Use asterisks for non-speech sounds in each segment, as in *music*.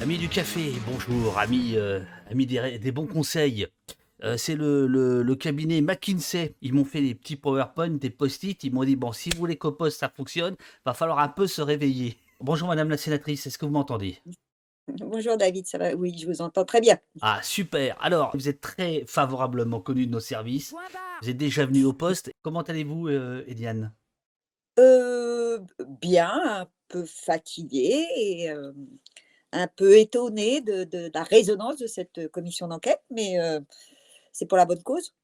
Amis du café, bonjour, amis, euh, amis des, des bons conseils. Euh, c'est le, le- le cabinet McKinsey. Ils m'ont fait des petits PowerPoint, des post-it. Ils m'ont dit bon, si vous voulez qu'au poste ça fonctionne, va falloir un peu se réveiller. Bonjour Madame la sénatrice, est-ce que vous m'entendez? Bonjour David, ça va? Oui, je vous entends très bien. Ah super. Alors, vous êtes très favorablement connu de nos services. Vous êtes déjà venu au poste. Comment allez-vous, euh, Eliane Heu, bien, un peu fatiguée et un peu étonnée de de la résonance de cette, commission d'enquête, mais heu, c'est pour la bonne cause,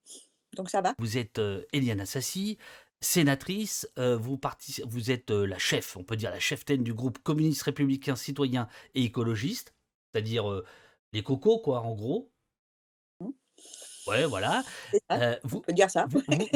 donc ça va. Vous êtes euh, Eliane Assassi, sénatrice. euh, vous, vous êtes euh, la chef, on peut dire la cheftaine du groupe communiste républicain citoyen et écologiste, c'est-à-dire euh, les cocos, quoi, en gros. Mmh, Ouais, voilà. ça, Euh, on peut dire ça.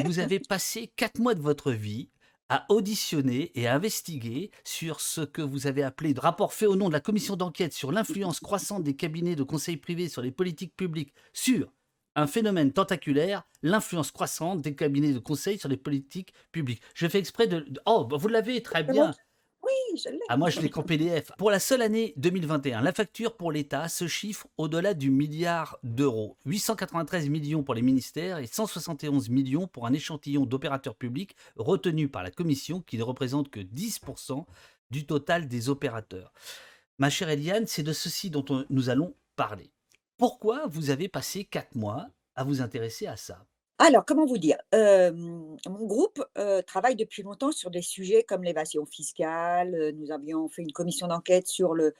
vous avez passé quatre mois de votre vie à auditionner et à investiguer sur ce que vous avez appelé de rapport fait au nom de la commission d'enquête sur l'influence croissante des cabinets de conseil privés sur les politiques publiques sur un phénomène tentaculaire, l'influence croissante des cabinets de conseil sur les politiques publiques. Je fais exprès de... Oh, bah, vous l'avez très bien. Ah, moi, je l'ai qu'en PDF. Pour la seule année 2021, la facture pour l'État se chiffre au-delà du milliard d'euros. 893 millions pour les ministères et 171 millions pour un échantillon d'opérateurs publics retenus par la Commission qui ne représente que 10% du total des opérateurs. Ma chère Eliane, c'est de ceci dont on- nous allons parler. Pourquoi vous avez passé quatre mois à vous intéresser à ça? Alors, comment vous dire? Mon groupe, travaille depuis longtemps sur des sujets comme l'évasion fiscale, nous avions fait une commission d'enquête sur le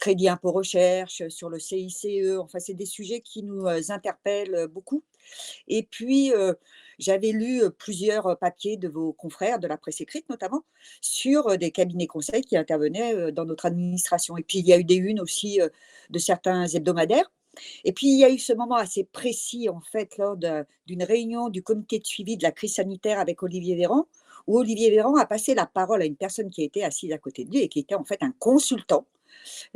crédit impôt recherche, sur le CICE, enfin, c'est des sujets qui nous, interpellent, beaucoup. Et puis, j'avais lu, plusieurs, papiers de vos confrères, de la presse écrite notamment, sur, des cabinets conseils qui intervenaient, dans notre administration. Et puis il y a eu des unes aussi, de certains hebdomadaires et puis il y a eu ce moment assez précis en fait lors d'une réunion du comité de suivi de la crise sanitaire avec Olivier Véran, où Olivier Véran a passé la parole à une personne qui était assise à côté de lui et qui était en fait un consultant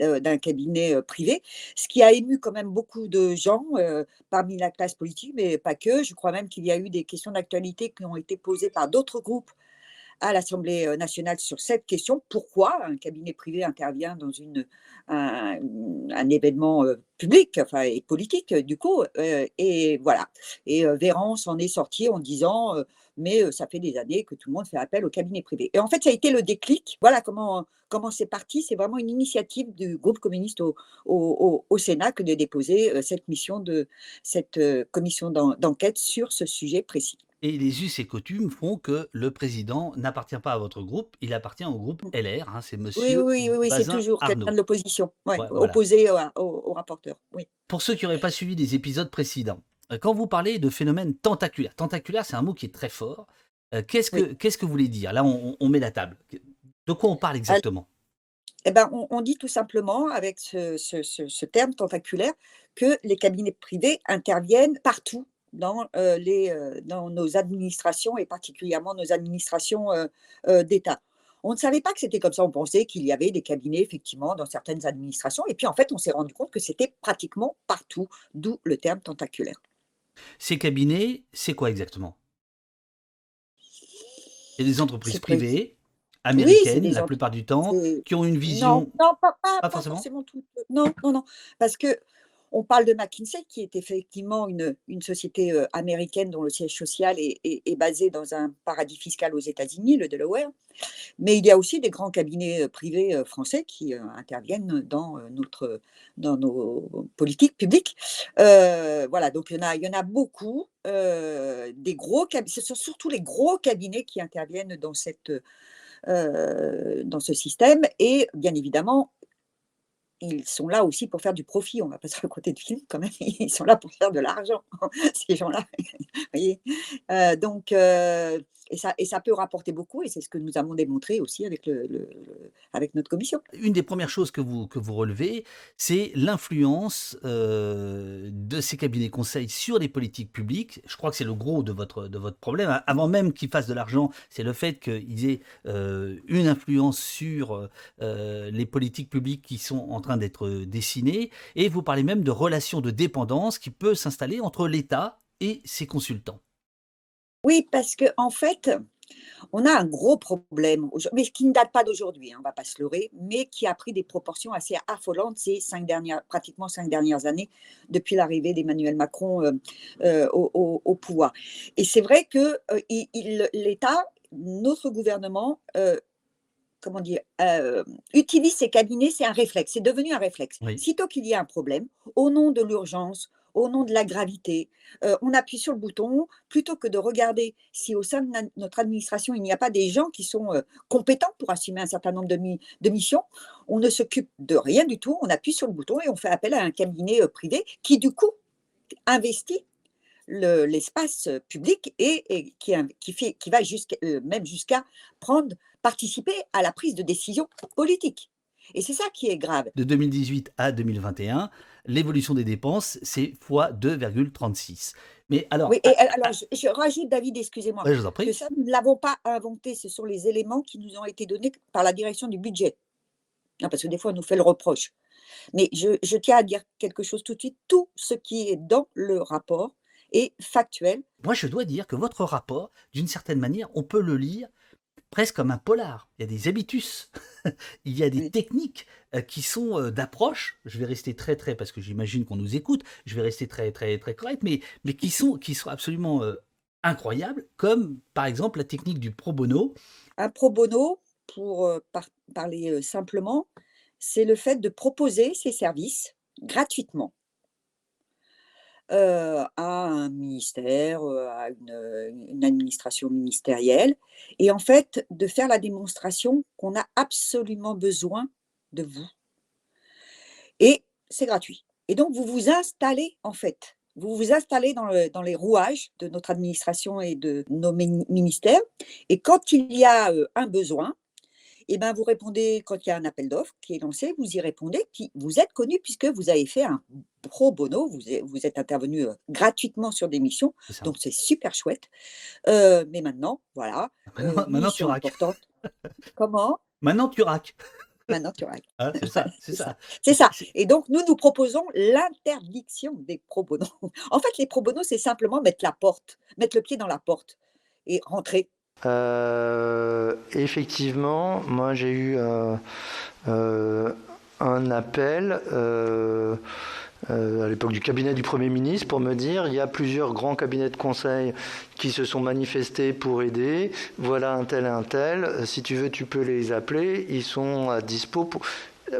heu, d'un cabinet, heu, privé. Ce qui a ému quand même beaucoup de gens, heu, parmi la classe politique, mais pas que. Je crois même qu'il y a eu des questions d'actualité qui ont été posées par d'autres groupes à l'Assemblée, heu, nationale sur cette question. Pourquoi un cabinet privé intervient dans une un événement, heu, public, enfin et politique, du coup, heu et voilà et Véran s'en est sorti en disant, «Mais ça fait des années que tout le monde fait appel au cabinet privé» et en fait, ça a été le déclic. Voilà comment comment c'est parti. C'est vraiment une initiative du groupe communiste au au au Sénat que de déposer, cette mission de cette, commission d'en d'enquête sur ce sujet précis. Et les us et coutumes font que le président n'appartient pas à votre groupe, il appartient au groupe LR, hein, c'est Oui, monsieur oui, oui, oui, c'est Bazin toujours quelqu'un de l'opposition, ouais, Ouais, voilà. opposé au au au rapporteur, oui. Pour ceux qui n'auraient pas suivi les épisodes précédents, euh, quand vous parlez de phénomène tentaculaire, tentaculaire c'est un mot qui est très fort, euh, qu'est-ce Oui. que qu'est-ce que vous voulez dire? Là, on, on met la table. De quoi on parle exactement? et ben, on on dit tout simplement avec ce ce ce ce terme tentaculaire que les cabinets privés interviennent partout dans, heu, les, heu, dans nos administrations et particulièrement nos administrations, heu, d'État. On ne savait pas que c'était comme ça, on pensait qu'il y avait des cabinets effectivement dans certaines administrations. Et puis en fait, on s'est rendu compte que c'était pratiquement partout, d'où le terme tentaculaire. Ces cabinets, c'est quoi exactement? C'est des entreprises privées, américaines la plupart du temps, qui ont une vision, non, pas pas pas pas forcément? non, non, non, parce qu'on parle de McKinsey qui est effectivement une société, heu, américaine dont le siège social est basé dans un paradis fiscal aux États-Unis, le Delaware. Mais il y a aussi des grands cabinets, heu, privés, heu, français qui, interviennent dans, notre, dans nos politiques publiques. Voilà, donc il y en a il y en a beaucoup, des gros ce sont surtout les gros cabinets qui interviennent dans cette, dans ce système et bien évidemment, ils sont là aussi pour faire du profit. On va pas se raconter de film quand même, ils sont là pour faire de l'argent, *laughs* ces gens-là, *laughs* voyez? Heu, donc heu et ça et ça peut rapporter beaucoup et c'est ce que nous avons démontré aussi avec le avec notre commission. Une des premières choses que vous que vous relevez, c'est l'influence, heu, de ces cabinets conseils sur les politiques publiques. Je crois que c'est le gros de votre de votre problème. Avant même qu'ils fassent de l'argent, c'est le fait qu'ils aient, une influence sur, les politiques publiques qui sont en train d'être, dessinées et vous parlez même de relations de dépendance qui peut s'installer entre l'État et ses consultants. Oui, parce qu'en fait, On a un gros problème, mais qui ne date pas d'aujourd'hui, hein, on ne va pas se leurrer, mais qui a pris des proportions assez affolantes ces cinq dernières, pratiquement cinq dernières années, depuis l'arrivée d'Emmanuel Macron euh, euh, au, pouvoir. Et c'est vrai que euh, l'État, notre gouvernement, comment dire, utilise ces cabinets, c'est un réflexe, c'est devenu un réflexe. Sitôt qu'il y a un problème, au nom de l'urgence, au nom de la gravité. on appuie sur le bouton plutôt que de regarder si au sein de notre administration, il n'y a pas des gens qui sont compétents pour assumer un certain nombre de, missions. On ne s'occupe de rien du tout, on appuie sur le bouton et on fait appel à un cabinet privé qui, du coup, investit l'espace public et, qui, qui, fait, qui va même jusqu'à prendre, participer à la prise de décision politique. Et c'est ça qui est grave. De 2018 à 2021, l'évolution des dépenses, c'est x 2,36. Mais alors. Oui, et alors je, rajoute, David, excusez-moi, je vous en prie. que ça, nous ne l'avons pas inventé. Ce sont les éléments qui nous ont été donnés par la direction du budget. Non, parce que des fois, on nous fait le reproche. Mais je, je tiens à dire quelque chose tout de suite. Tout ce qui est dans le rapport est factuel. Moi, je dois dire que votre rapport, d'une certaine manière, on peut le lire presque comme un polar. Il y a des habitus, *laughs* il y a des techniques euh, qui sont euh, d'approche. Je vais rester très très parce que j'imagine qu'on nous écoute. Je vais rester très très très correct, mais mais qui sont qui sont absolument euh, incroyables, comme par exemple la technique du pro bono. Un pro bono, pour parler simplement, c'est le fait de proposer ses services gratuitement à un ministère, à une, administration ministérielle, et en fait de faire la démonstration qu'on a absolument besoin de vous. Et c'est gratuit. Et donc vous vous installez en fait, vous vous installez dans, les rouages de notre administration et de nos ministères, et quand il y a un besoin, et eh ben, vous répondez quand il y a un appel d'offres qui est lancé, vous y répondez, puis vous êtes connu puisque vous avez fait un pro bono, vous êtes, vous êtes intervenu gratuitement sur des missions, donc c'est super chouette. mais maintenant, voilà. Maintenant, tu raques. *laughs* Comment? Maintenant, tu raques. Maintenant, tu raques. Ah, c'est ça, c'est ça. C'est ça. Et donc, nous, nous proposons l'interdiction des pro bono. *laughs* En fait, les pro bono, c'est simplement mettre la porte, mettre le pied dans la porte et rentrer euh, effectivement, moi j'ai eu euh, euh, un appel à l'époque du cabinet du Premier ministre pour me dire il y a plusieurs grands cabinets de conseil qui se sont manifestés pour aider. Voilà un tel et un tel. Si tu veux, tu peux les appeler. Ils sont à dispo pour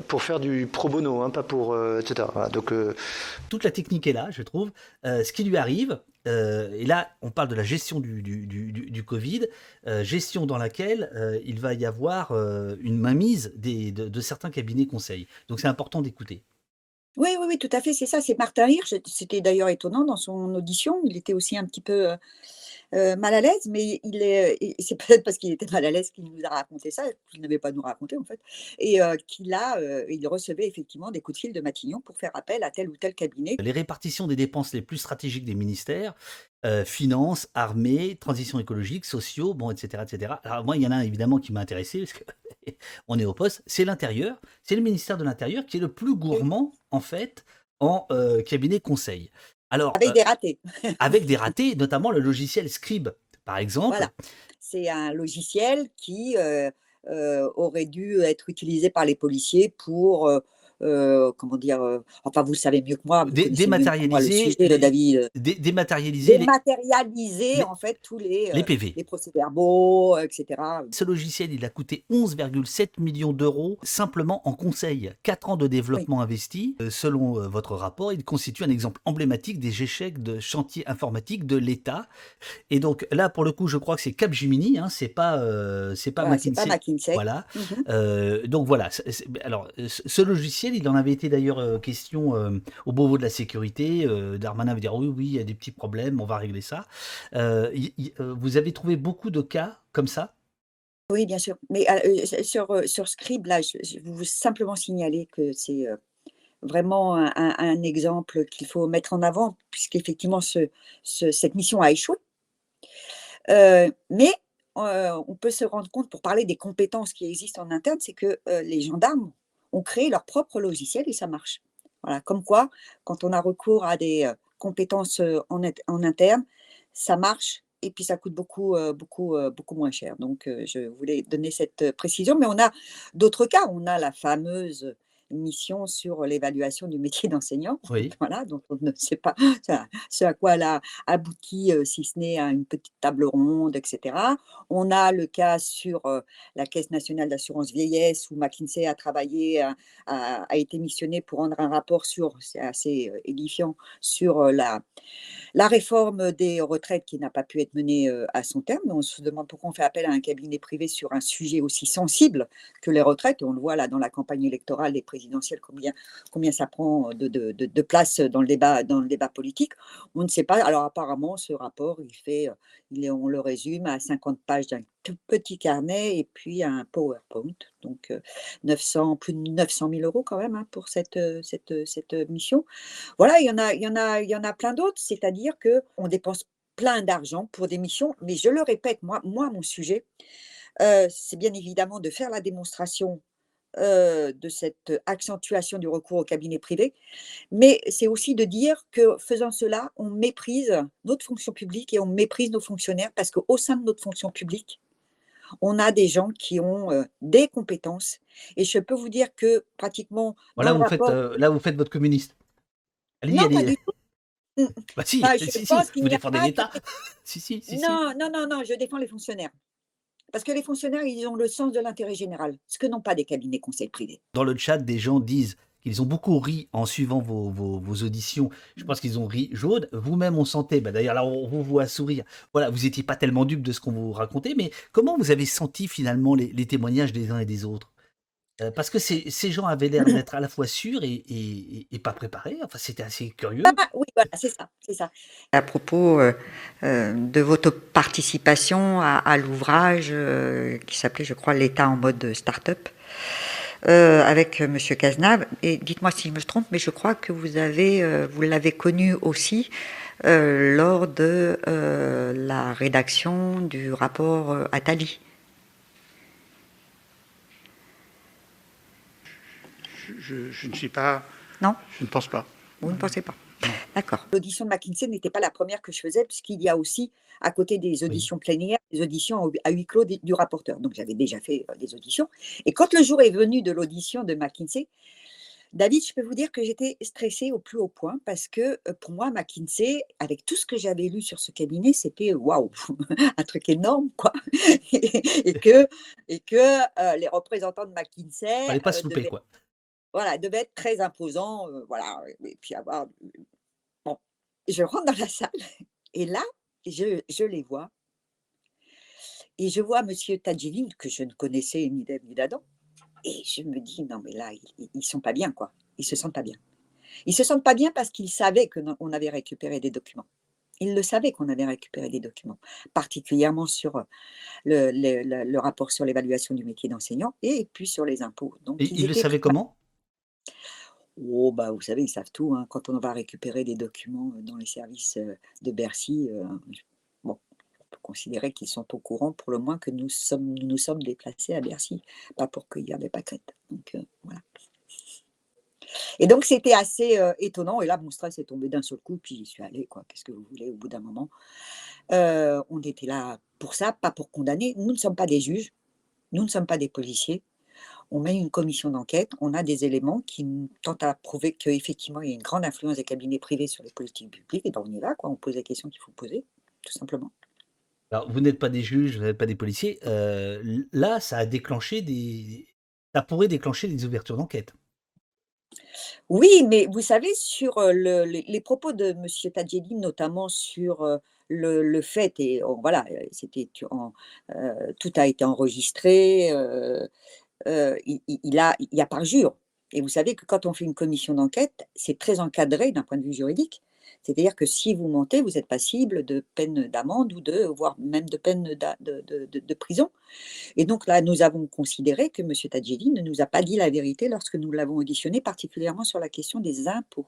pour faire du pro bono, hein, pas pour etc. donc toute la technique est là, je trouve. ce qui lui arrive, euh, et là, on parle de la gestion du, Covid, euh, gestion dans laquelle euh, il va y avoir une mainmise des, de, certains cabinets conseils. Donc c'est important d'écouter. Oui, oui, oui, tout à fait, c'est ça. C'est Martin Hirsch. C'était d'ailleurs étonnant dans son audition. Il était aussi un petit peu euh, mal à l'aise, mais il est, c'est *laughs* peut-être parce qu'il était mal à l'aise qu'il nous a raconté ça, qu'il n'avait pas nous raconter en fait, et euh, qu'il a, euh, il recevait effectivement des coups de fil de Matignon pour faire appel à tel ou tel cabinet. Les répartitions des dépenses les plus stratégiques des ministères, finances, armée, transition écologique, sociaux, bon, etc., etc. Alors moi, il y en a un évidemment qui m'a intéressé parce que *laughs* on est au poste, c'est l'intérieur, c'est le ministère de l'Intérieur qui est le plus gourmand en fait en cabinet conseil. Alors, avec des ratés. *laughs* avec des ratés, notamment le logiciel Scribe, par exemple. Voilà. C'est un logiciel qui aurait dû être utilisé par les policiers pour euh, comment dire, euh, enfin vous savez mieux que moi, dématérialiser, de David, dématérialiser, dématérialiser en fait tous les, les PV, euh, les procès-verbaux, etc. Ce logiciel, il a coûté 11,7 millions d'euros simplement en conseil. 4 ans de développement investi. Selon votre rapport, il constitue un exemple emblématique des échecs de chantier informatique de l'État. Et donc là, pour le coup, je crois que c'est Capgemini, hein, c'est pas, c'est pas, pas, McKinsey. Voilà. Mmh donc voilà. alors, ce logiciel il en avait été d'ailleurs euh, question euh, au Beauvau de la sécurité. Euh, Darmanin avait dit oui, oui, il y a des petits problèmes, on va régler ça. vous avez trouvé beaucoup de cas comme ça? Oui, bien sûr. Mais sur, sur Scribe, là, je, je veux simplement signaler que c'est vraiment un, exemple qu'il faut mettre en avant, puisqu'effectivement, ce, cette mission a échoué. mais on peut se rendre compte, pour parler des compétences qui existent en interne, c'est que les gendarmes ont créé leur propre logiciel et ça marche. Voilà, comme quoi, quand on a recours à des compétences en, en interne, ça marche et puis ça coûte beaucoup, beaucoup, beaucoup moins cher. Donc, je voulais donner cette précision. Mais on a d'autres cas. On a la fameuse mission sur l'évaluation du métier d'enseignant. *laughs* Oui. Voilà, donc on ne sait pas *laughs* ce à quoi elle a abouti, si ce n'est à une petite table ronde, etc. On a le cas sur la Caisse nationale d'assurance vieillesse où McKinsey a travaillé, a, été missionné pour rendre un rapport sur, c'est assez édifiant, sur la, la réforme des retraites qui n'a pas pu être menée à son terme. On se demande pourquoi on fait appel à un cabinet privé sur un sujet aussi sensible que les retraites. Et on le voit là dans la campagne électorale des combien, ça prend de, de, place dans le, débat, politique. On ne sait pas. Alors apparemment, ce rapport, il fait, est, on le résume à 50 pages d'un tout petit carnet et puis un PowerPoint. Donc 900, plus de 900 000 euros quand même hein, pour cette mission. Voilà, il y en a, il y en a, il y en a plein d'autres. C'est-à-dire que on dépense plein d'argent pour des missions, mais je le répète, moi, moi mon sujet, c'est bien évidemment de faire la démonstration de cette accentuation du recours au cabinet privé, mais c'est aussi de dire que faisant cela, on méprise notre fonction publique et on méprise nos fonctionnaires parce qu'au sein de notre fonction publique, on a des gens qui ont des compétences. Et je peux vous dire que pratiquement. Voilà, vous faites, là, vous faites votre communiste. Allez, non, pas du tout. Mmh. Bah si, bah, si, si, vous défendez l'État. *laughs* si, si, si, non, non, non, non, je défends les fonctionnaires. Parce que les fonctionnaires, ils ont le sens de l'intérêt général, ce que n'ont pas des cabinets conseils privés. Dans le chat, des gens disent qu'ils ont beaucoup ri en suivant vos, auditions. Je pense qu'ils ont ri jaune. Vous-même, on sentait, bah d'ailleurs là, on vous voit sourire. Voilà, vous n'étiez pas tellement dupe de ce qu'on vous racontait, mais comment vous avez senti finalement les, témoignages des uns et des autres? Euh, parce que ces, gens avaient l'air d'être à la fois sûrs et, pas préparés. Enfin, c'était assez curieux. Ah, oui, voilà, c'est ça, c'est ça. À propos euh, euh, de votre participation à, l'ouvrage qui s'appelait, je crois, L'État en mode start-up. Euh, avec M. Cazenave. Et dites-moi si je me trompe, mais je crois que vous avez, euh, vous l'avez connu aussi euh, lors de la rédaction du rapport Attali. Je, je, ne suis pas. Non. Je ne pense pas. Vous ne pensez pas. D'accord. L'audition de McKinsey n'était pas la première que je faisais, puisqu'il y a aussi, à côté des auditions plénières, des auditions à huis clos du rapporteur. Donc j'avais déjà fait euh, des auditions. Et quand le jour est venu de l'audition de McKinsey, David, je peux vous dire que j'étais stressée au plus haut point parce que euh, pour moi, McKinsey, avec tout ce que j'avais lu sur ce cabinet, c'était waouh, *laughs* un truc énorme, quoi. *laughs* et, que, et que euh, les représentants de McKinsey. Fallait pas se louper, quoi. Voilà, devaient être très imposants, voilà, et puis avoir. Bon, je rentre dans la salle *laughs* et là, je, je les vois et je vois Monsieur Tadjilin, que je ne connaissais ni d'Ève ni d'Adam, et je me dis, non, mais là, ils, ne sont pas bien, quoi. Ils se sentent pas bien. Ils se sentent pas bien parce qu'ils savaient qu'on avait récupéré des documents. Ils le savaient qu'on avait récupéré des documents, particulièrement sur le, le, rapport sur l'évaluation du métier d'enseignant et puis sur les impôts. Donc, et ils, le savaient comment? Oh, bah, vous savez, ils savent tout. Hein. Quand on va récupérer des documents dans les services de Bercy, considérer qu'ils sont au courant pour le moins que nous sommes, nous, sommes déplacés à Bercy, pas pour qu'il y avait pas crête. Donc voilà. Et donc c'était assez étonnant. Et là, mon stress est tombé d'un seul coup, puis j'y suis allée, quoi. Qu'est-ce que vous voulez, au bout d'un moment. On était là pour ça, pas pour condamner. Nous ne sommes pas des juges, nous ne sommes pas des policiers. On met une commission d'enquête, on a des éléments qui tentent à prouver qu'effectivement, il y a une grande influence des cabinets privés sur les politiques publiques, et ben on y va, quoi. on pose les questions qu'il faut poser, tout simplement. Alors, vous n'êtes pas des juges, vous n'êtes pas des policiers. Euh, là, ça a déclenché des. Ça pourrait déclencher des ouvertures d'enquête. Oui, mais vous savez, sur euh, les, propos de M. Tadjedine, notamment sur euh, le, fait, et oh, voilà, c'était tout a été enregistré, il, il, a, il y a parjure. Et vous savez que quand on fait une commission d'enquête, c'est très encadré d'un point de vue juridique. C'est-à-dire que si vous mentez, vous êtes passible de peine d'amende ou de, voire même de peine de, prison. Et donc là, nous avons considéré que M. Tadjili ne nous a pas dit la vérité lorsque nous l'avons auditionné, particulièrement sur la question des impôts.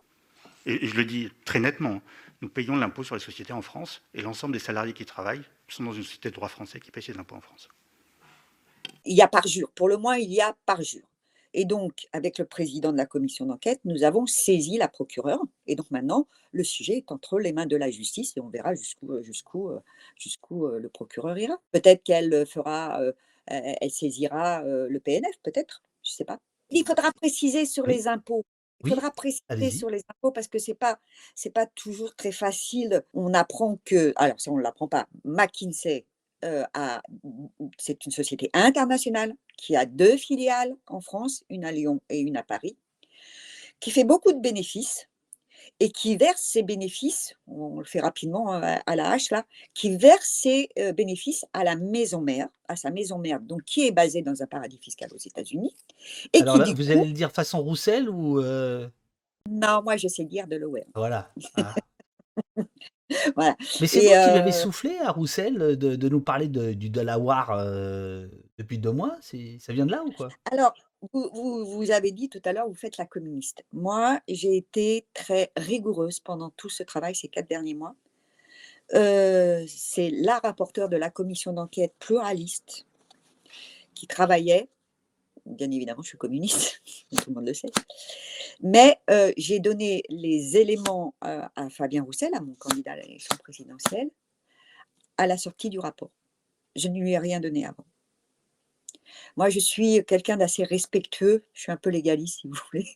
Et je le dis très nettement, nous payons l'impôt sur les sociétés en France et l'ensemble des salariés qui travaillent sont dans une société de droit français qui paye ses impôts en France. Il y a parjure. Pour le moins, il y a parjure. Et donc, avec le président de la commission d'enquête, nous avons saisi la procureure. Et donc maintenant, le sujet est entre les mains de la justice et on verra jusqu'où jusqu'où jusqu'où le procureur ira. Peut-être qu'elle fera, elle saisira le PNF, peut-être, je ne sais pas. Il faudra préciser sur Oui. les impôts. Il Oui, faudra préciser sur les impôts parce que c'est pas c'est pas toujours très facile. On apprend que, alors ça on ne l'apprend pas. McKinsey euh, c'est une société internationale qui a deux filiales en France, une à Lyon et une à Paris, qui fait beaucoup de bénéfices et qui verse ses bénéfices, on le fait rapidement à, à la hache là, qui verse ses euh, bénéfices à la maison mère, à sa maison mère, donc qui est basée dans un paradis fiscal aux États-Unis, et Alors qui là, du vous coup, allez le dire façon Roussel ou euh, non, moi je sais dire de l'OR. voilà. Ah. *laughs* *laughs* Voilà. Mais c'est vous qui lui avez euh, soufflé à Roussel de, de nous parler de- du Delaware euh, depuis deux mois? Ça vient de là ou quoi? Alors, vous, vous, vous avez dit tout à l'heure, vous faites la communiste. Moi, j'ai été très rigoureuse pendant tout ce travail ces quatre derniers mois. Euh, c'est la rapporteure de la commission d'enquête pluraliste qui travaillait. Bien évidemment, je suis communiste, *laughs* tout le monde le sait. Mais euh, j'ai donné les éléments euh, à Fabien Roussel, à mon candidat à l'élection présidentielle, à la sortie du rapport. Je ne lui ai rien donné avant. Moi, je suis quelqu'un d'assez respectueux, je suis un peu légaliste, si vous *laughs* voulez,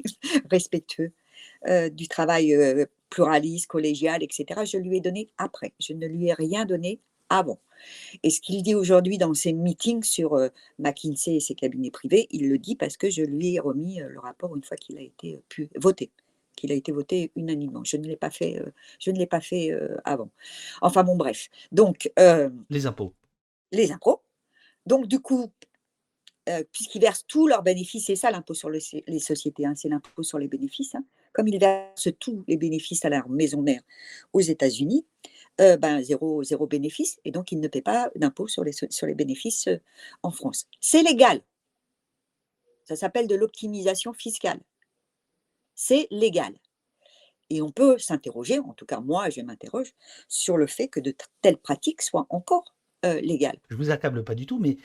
respectueux euh, du travail pluraliste, collégial, etc. Je lui ai donné après. Je ne lui ai rien donné avant. Et ce qu'il dit aujourd'hui dans ses meetings sur euh, McKinsey et ses cabinets privés, il le dit parce que je lui ai remis euh, le rapport une fois qu'il a été euh, pu, voté, qu'il a été voté unanimement. Je ne l'ai pas fait, je ne l'ai pas fait avant. Enfin bon, bref. Donc euh, Les impôts. les impôts. Donc du coup, euh, puisqu'ils versent tous leurs bénéfices, c'est ça l'impôt sur le- les sociétés, hein, c'est l'impôt sur les bénéfices. hein. Comme ils versent tous les bénéfices à leur maison mère aux États-Unis, euh, ben, zéro, zéro bénéfice, et donc ils ne paient pas d'impôt sur les, so- sur les bénéfices euh, en France. C'est légal. Ça s'appelle de l'optimisation fiscale. C'est légal. Et on peut s'interroger, en tout cas moi je m'interroge, sur le fait que de telles pratiques soient encore euh, légales. Je vous accable pas du tout, mais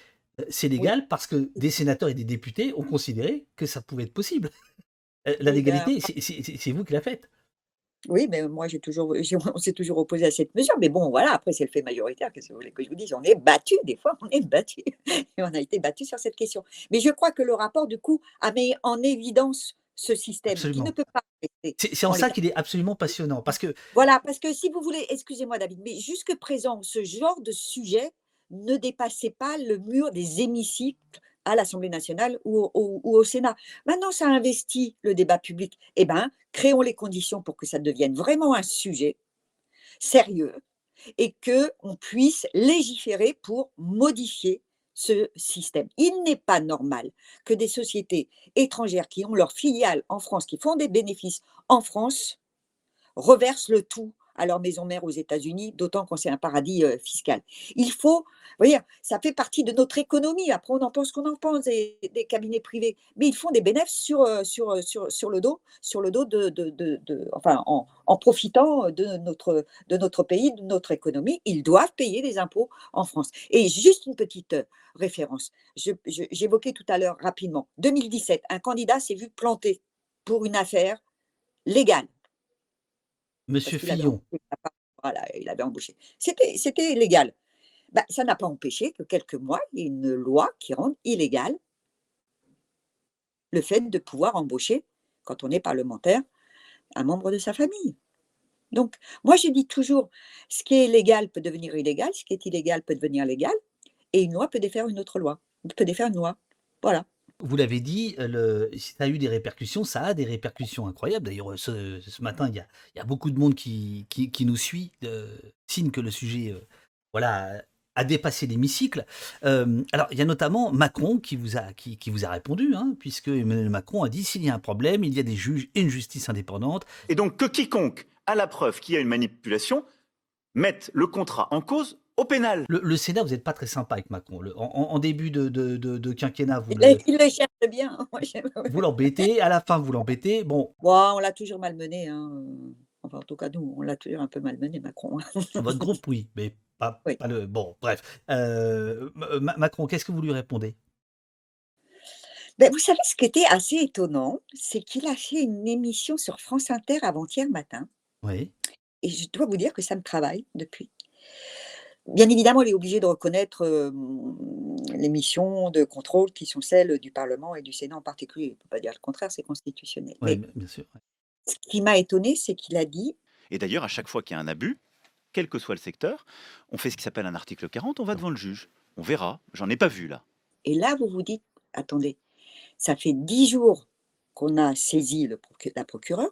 c'est Oui. légal parce que des sénateurs et des députés ont considéré que ça pouvait être possible. La Oui, ben, légalité, c'est vous qui la faites. Oui, mais moi, j'ai toujours, *laughs* on s'est toujours opposé à cette mesure. Mais bon, voilà, après, c'est le fait majoritaire. Qu'est-ce que vous voulez que je vous dise? On est battu, des fois, on est battu. *laughs* Et on a été battu sur cette question. Mais je crois que le rapport, du coup, a mis en évidence ce système qui ne Absolument. peut pas rester C'est en ça qu'il est absolument passionnant. Parce que Voilà, parce que si vous voulez, excusez-moi, David, mais jusque présent, ce genre de sujet ne dépassait pas le mur des hémicycles à l'Assemblée nationale ou au, Sénat. Maintenant, ça investit le débat public. Eh bien, créons les conditions pour que ça devienne vraiment un sujet sérieux et que on puisse légiférer pour modifier ce système. Il n'est pas normal que des sociétés étrangères qui ont leurs filiales en France, qui font des bénéfices en France, reversent le tout à leur maison mère aux États-Unis, d'autant quand c'est un paradis euh, fiscal. Il faut, vous voyez, ça fait partie de notre économie. Après, on en pense qu'on en pense des, cabinets privés, mais ils font des bénéfices sur, euh, sur, euh, sur, sur le dos, sur le dos de, de, de- enfin, en, en profitant de notre, de notre pays, de notre économie. Ils doivent payer des impôts en France. Et juste une petite référence. J'évoquais tout à l'heure rapidement. 2017, un candidat s'est vu planté pour une affaire légale parce Monsieur qu'il avait Fillon, embauché sa femme. Voilà, il avait embauché. C'était, c'était légal. Bah, ça n'a pas empêché que quelques mois, il y ait une loi qui rende illégal le fait de pouvoir embaucher, quand on est parlementaire, un membre de sa famille. Donc, moi, je dis toujours, ce qui est légal peut devenir illégal, ce qui est illégal peut devenir légal, et une loi peut défaire une autre loi, peut défaire une loi. Voilà. Vous l'avez dit, euh, ça a eu des répercussions, ça a des répercussions incroyables. D'ailleurs, ce, ce matin, il y a, beaucoup de monde qui, nous suit, euh, signe que le sujet euh, a dépassé l'hémicycle. Euh, alors, il y a notamment Macron qui vous a, qui, qui vous a répondu, hein, puisque Emmanuel Macron a dit s'il y a un problème, il y a des juges et une justice indépendante. Et donc que quiconque a la preuve qu'il y a une manipulation mette le contrat en cause au pénal. Le, le Sénat, vous n'êtes pas très sympa avec Macron. Le- en, début de, de- de- de quinquennat, vous Il, le- il le cherche bien. *laughs* Moi, vous l'embêtez, à la fin, vous l'embêtez. Bon, Bon, on l'a toujours malmené. hein. Enfin, en tout cas, nous, on l'a toujours un peu malmené, Macron. *laughs* votre groupe, oui, mais pas, Oui. pas le. Bon, bref. Euh, Ma- Macron, qu'est-ce que vous lui répondez? Ben, vous savez, ce qui était assez étonnant, c'est qu'il a fait une émission sur France Inter avant-hier matin. Oui. Et je dois vous dire que ça me travaille depuis. Bien évidemment, il est obligé de reconnaître euh, les missions de contrôle qui sont celles du Parlement et du Sénat en particulier. Il ne peut pas dire le contraire, c'est constitutionnel. Oui, Mais bien sûr. ouais. ce qui m'a étonné, c'est qu'il a dit Et d'ailleurs, à chaque fois qu'il y a un abus, quel que soit le secteur, on fait ce qui s'appelle un article 40, on va devant le juge. On verra. J'en ai pas vu là. Et là, vous vous dites, attendez, ça fait dix jours qu'on a saisi le procu- la procureure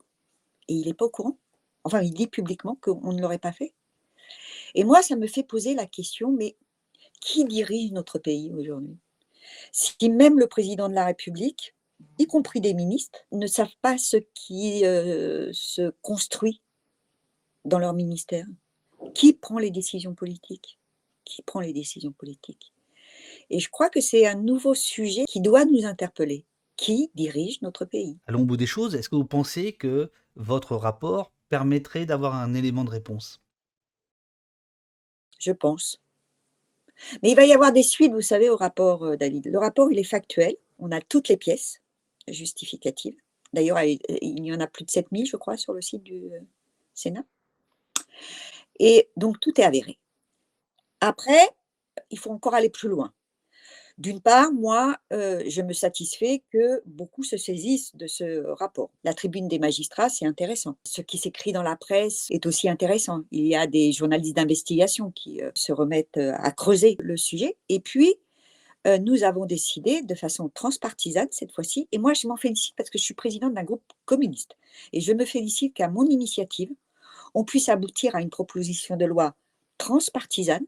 et il n'est pas au courant. Enfin, il dit publiquement qu'on ne l'aurait pas fait. Et moi, ça me fait poser la question, mais qui dirige notre pays aujourd'hui? Si même le président de la République, y compris des ministres, ne savent pas ce qui euh, se construit dans leur ministère, qui prend les décisions politiques? Qui prend les décisions politiques? Et je crois que c'est un nouveau sujet qui doit nous interpeller. Qui dirige notre pays? Allons au bout des choses. Est-ce que vous pensez que votre rapport permettrait d'avoir un élément de réponse? Je pense. Mais il va y avoir des suites, vous savez, au rapport, euh, David. Le rapport, il est factuel. On a toutes les pièces justificatives. D'ailleurs, il y en a plus de 7000, je crois, sur le site du euh, Sénat. Et donc, tout est avéré. Après, il faut encore aller plus loin. D'une part, moi, euh, je me satisfais que beaucoup se saisissent de ce rapport. La tribune des magistrats, c'est intéressant. Ce qui s'écrit dans la presse est aussi intéressant. Il y a des journalistes d'investigation qui euh, se remettent euh, à creuser le sujet. Et puis, nous avons décidé de façon transpartisane cette fois-ci, et moi je m'en félicite parce que je suis présidente d'un groupe communiste, et je me félicite qu'à mon initiative, on puisse aboutir à une proposition de loi transpartisane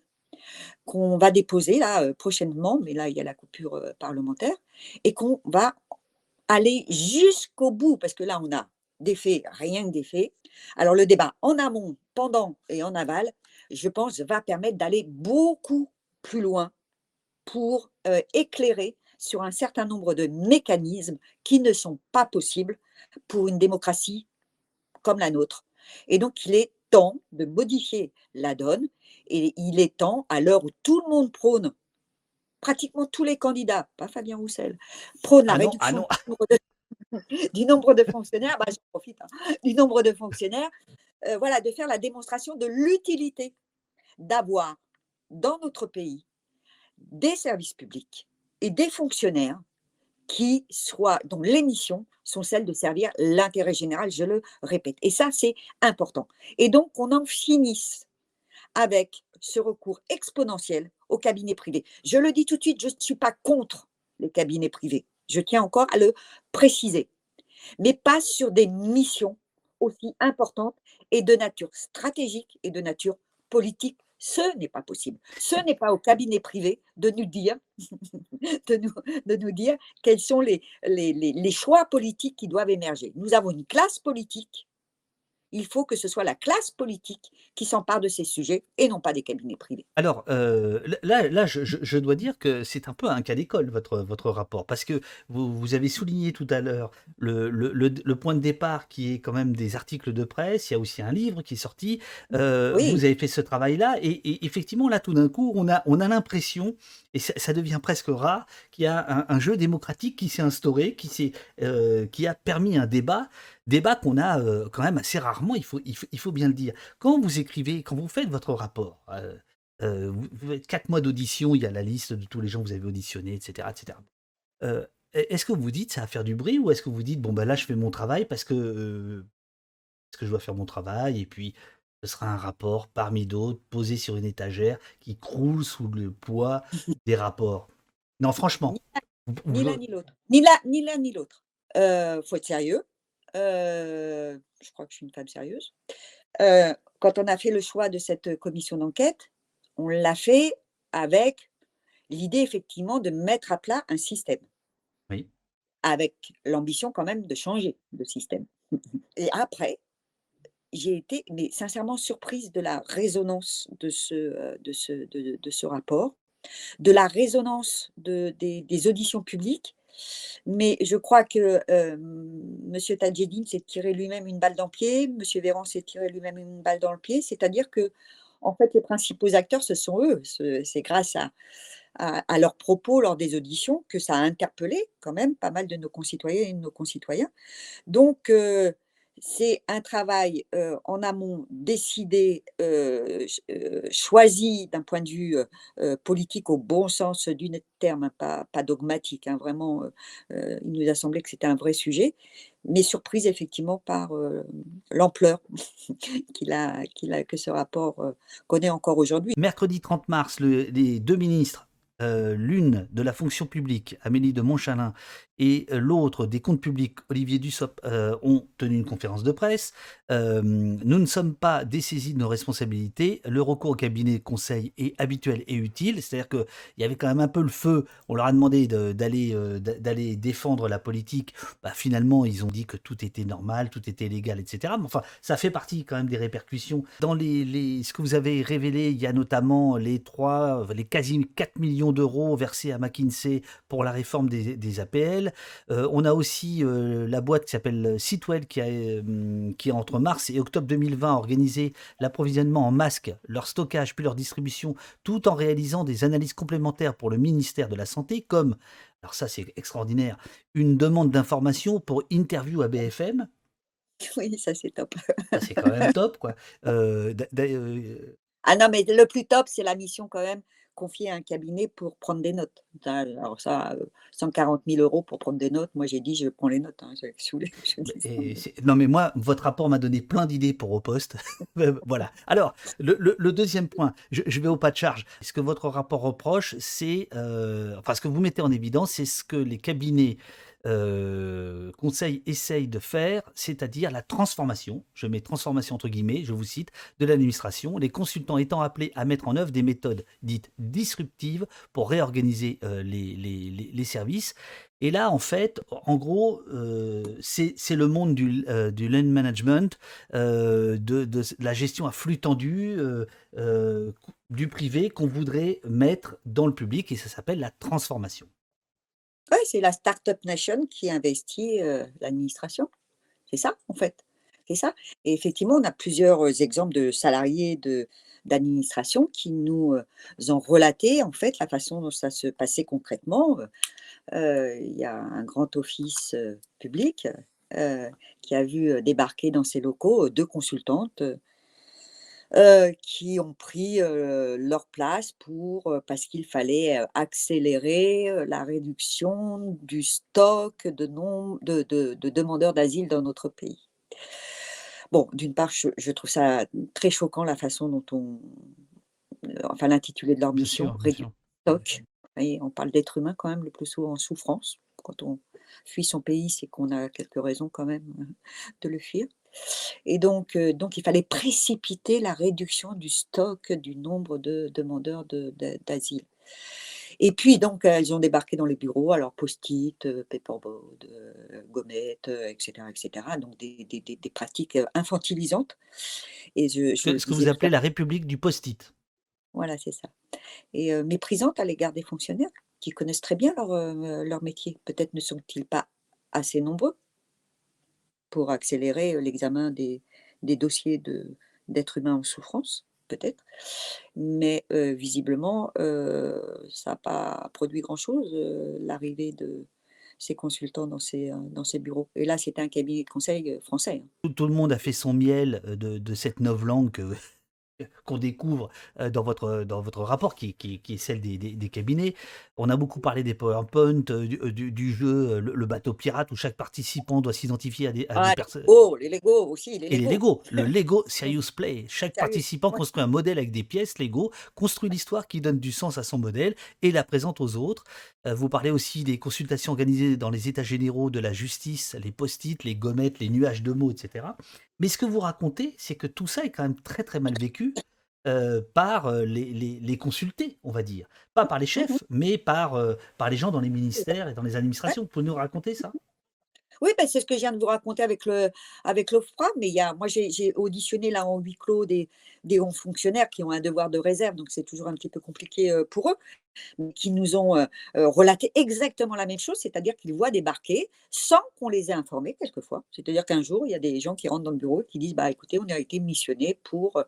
qu'on va déposer là euh, prochainement, mais là il y a la coupure euh, parlementaire, et qu'on va aller jusqu'au bout, parce que là on a des faits, rien que des faits. Alors le débat en amont, pendant et en aval, je pense, va permettre d'aller beaucoup plus loin pour euh, éclairer sur un certain nombre de mécanismes qui ne sont pas possibles pour une démocratie comme la nôtre. Et donc, il est temps de modifier la donne et il est temps, à l'heure où tout le monde prône, pratiquement tous les candidats, pas Fabien Roussel, prônent la Ah réduction ah non. du nombre de, *laughs* du nombre de fonctionnaires, bah, j'en profite, hein, du nombre de fonctionnaires, euh, voilà, de faire la démonstration de l'utilité d'avoir dans notre pays des services publics et des fonctionnaires qui soient, dont les missions sont celles de servir l'intérêt général, je le répète. Et ça, c'est important. Et donc, qu'on en finisse avec ce recours exponentiel aux cabinets privés. Je le dis tout de suite, je ne suis pas contre les cabinets privés. Je tiens encore à le préciser. Mais pas sur des missions aussi importantes et de nature stratégique et de nature politique. Ce n'est pas possible. Ce n'est pas au cabinet privé de nous dire, *laughs* de nous, de nous dire quels sont les, les, les- les choix politiques qui doivent émerger. Nous avons une classe politique. Il faut que ce soit la classe politique qui s'empare de ces sujets et non pas des cabinets privés. Alors, euh, là, là je, dois dire que c'est un peu un cas d'école, votre, votre rapport, parce que vous, vous avez souligné tout à l'heure le, le- le- le point de départ qui est quand même des articles de presse, il y a aussi un livre qui est sorti, euh, Oui. vous avez fait ce travail-là, et, et effectivement, là, tout d'un coup, on a, on a l'impression, et ça, ça devient presque rare, qu'il y a un, un jeu démocratique qui s'est instauré, qui, s'est, euh, qui a permis un débat, débat qu'on a euh, quand même assez rarement, il faut, il, faut, il faut bien le dire. Quand vous écrivez, quand vous faites votre rapport, euh, euh, vous, vous faites quatre mois d'audition, il y a la liste de tous les gens que vous avez auditionnés, etc. etc. Euh, est-ce que vous vous dites ça va faire du bruit ou est-ce que vous dites bon ben là je fais mon travail parce que parce que je dois faire mon travail et puis ce sera un rapport parmi d'autres posé sur une étagère qui croule sous le poids *laughs* des rapports? Non franchement, Ni l'un ni l'autre. Ni l'un ni l'un ni l'autre. Il faut être sérieux. Euh, je crois que je suis une femme sérieuse. Euh, quand on a fait le choix de cette commission d'enquête, on l'a fait avec l'idée effectivement de mettre à plat un système. Oui. Avec l'ambition quand même de changer le système. Et après, j'ai été mais sincèrement surprise de la résonance de ce, de ce, de- de ce rapport, de la résonance de, des, des auditions publiques. Mais je crois que M. Tadjedine s'est tiré lui-même une balle dans le pied, M. Véran s'est tiré lui-même une balle dans le pied, c'est-à-dire que en fait, les principaux acteurs, ce sont eux. Ce- C'est grâce à, à, leurs propos lors des auditions que ça a interpellé quand même pas mal de nos concitoyens et de nos concitoyens. Donc, c'est un travail en amont décidé, choisi d'un point de vue politique au bon sens du terme, hein, pas, dogmatique. Hein, vraiment, il nous a semblé que c'était un vrai sujet, mais surprise effectivement par l'ampleur *laughs* que ce rapport connaît encore aujourd'hui. Mercredi 30 mars, les deux ministres l'une de la fonction publique, Amélie de Montchalin, et euh, l'autre des comptes publics, Olivier Dussopt, euh, ont tenu une conférence de presse. nous ne sommes pas dessaisis de nos responsabilités. Le recours au cabinet de conseil est habituel et utile. C'est-à-dire qu'il y avait quand même un peu le feu. On leur a demandé d'aller défendre la politique. Bah, finalement, ils ont dit que tout était normal, tout était légal, etc. Mais enfin, ça fait partie quand même des répercussions. Dans les, ce que vous avez révélé, il y a notamment les trois, les quasi 4 millions d'euros versés à McKinsey pour la réforme des, APL. Euh, on a aussi euh, la boîte qui s'appelle Sitwell qui a, euh, qui entre mars et octobre 2020 organisé l'approvisionnement en masques, leur stockage puis leur distribution, tout en réalisant des analyses complémentaires pour le ministère de la Santé, comme, alors ça c'est extraordinaire, une demande d'information pour interview à BFM. *laughs* Oui, ça c'est top. c'est quand même *laughs* top, quoi. ah non, mais le plus top, c'est la mission quand même confier à un cabinet pour prendre des notes. Alors ça, 140 000 euros pour prendre des notes, moi j'ai dit je prends les notes. Hein, *laughs* non mais moi, votre rapport m'a donné plein d'idées pour au poste. *laughs* voilà. Alors, le, deuxième point, je, vais au pas de charge. Ce que votre rapport reproche, c'est, enfin ce que vous mettez en évidence, c'est ce que les cabinets euh, conseil essaye de faire, c'est-à-dire la transformation, je mets transformation entre guillemets, je vous cite, de l'administration, les consultants étant appelés à mettre en œuvre des méthodes dites disruptives pour réorganiser euh, les, services. Et là, en fait, en gros, euh, c'est le monde du, du land management, de, la gestion à flux tendu, du privé qu'on voudrait mettre dans le public, et ça s'appelle la transformation c'est la Startup Nation qui investit l'administration. C'est ça, en fait. C'est ça. Et effectivement, on a plusieurs exemples de salariés de, d'administration qui nous ont relaté, en fait, la façon dont ça se passait concrètement. Il y a un grand office public qui a vu débarquer dans ses locaux deux consultantes qui ont pris leur place pour parce qu'il fallait accélérer la réduction du stock de, nombre de, de, demandeurs d'asile dans notre pays. Bon, d'une part, je, trouve ça très choquant la façon dont on, enfin l'intitulé de leur mission, le stock. Et on parle d'être humain quand même le plus souvent en souffrance. Quand on fuit son pays, c'est qu'on a quelques raisons quand même de le fuir. Et donc, donc, il fallait précipiter la réduction du stock du nombre de demandeurs d'asile. Et puis, donc, elles ont débarqué dans les bureaux, alors post-it, paperboard, gommettes, etc., etc. Donc, des, des, des, pratiques infantilisantes. Et je, ce que vous appelez la République du post-it. Voilà, c'est ça. Et méprisantes à l'égard des fonctionnaires qui connaissent très bien leur, leur métier. Peut-être ne sont-ils pas assez nombreux pour accélérer l'examen des, des dossiers d'êtres humains en souffrance, peut-être. Mais visiblement, ça n'a pas produit grand-chose, l'arrivée de ces consultants dans ces, bureaux. Et là, c'était un cabinet de conseil français. Hein. Tout, le monde a fait son miel de, cette langue que *laughs* qu'on découvre euh, dans votre, rapport, qui, est celle des, cabinets. On a beaucoup parlé des PowerPoint, euh, du, du, du, jeu le, bateau pirate, où chaque participant doit s'identifier à des, à ah, personnes. Oh, les Lego aussi. Les Et les Lego, le *laughs* Lego Serious Play. Chaque participant construit un modèle avec des pièces Lego, construit l'histoire qui donne du sens à son modèle et la présente aux autres. Euh, vous parlez aussi des consultations organisées dans les états généraux de la justice, les post-it, les gommettes, les nuages de mots, etc. Mais ce que vous racontez, c'est que tout ça est quand même très très mal vécu euh, par euh, les, consultés, on va dire. Pas par les mmh chefs, mais par, euh, par les gens dans les ministères et dans les administrations. Vous pouvez nous raconter ça? Oui, ben, c'est ce que je viens de vous raconter avec le avec l'OFPRA, mais il y a, moi j'ai auditionné là en huis clos des, des hauts fonctionnaires qui ont un devoir de réserve, donc c'est toujours un petit peu compliqué pour eux. Qui nous ont relaté exactement la même chose, c'est-à-dire qu'ils voient débarquer sans qu'on les ait informés quelquefois. C'est-à-dire qu'un jour, il y a des gens qui rentrent dans le bureau et qui disent bah, écoutez, on a été missionné pour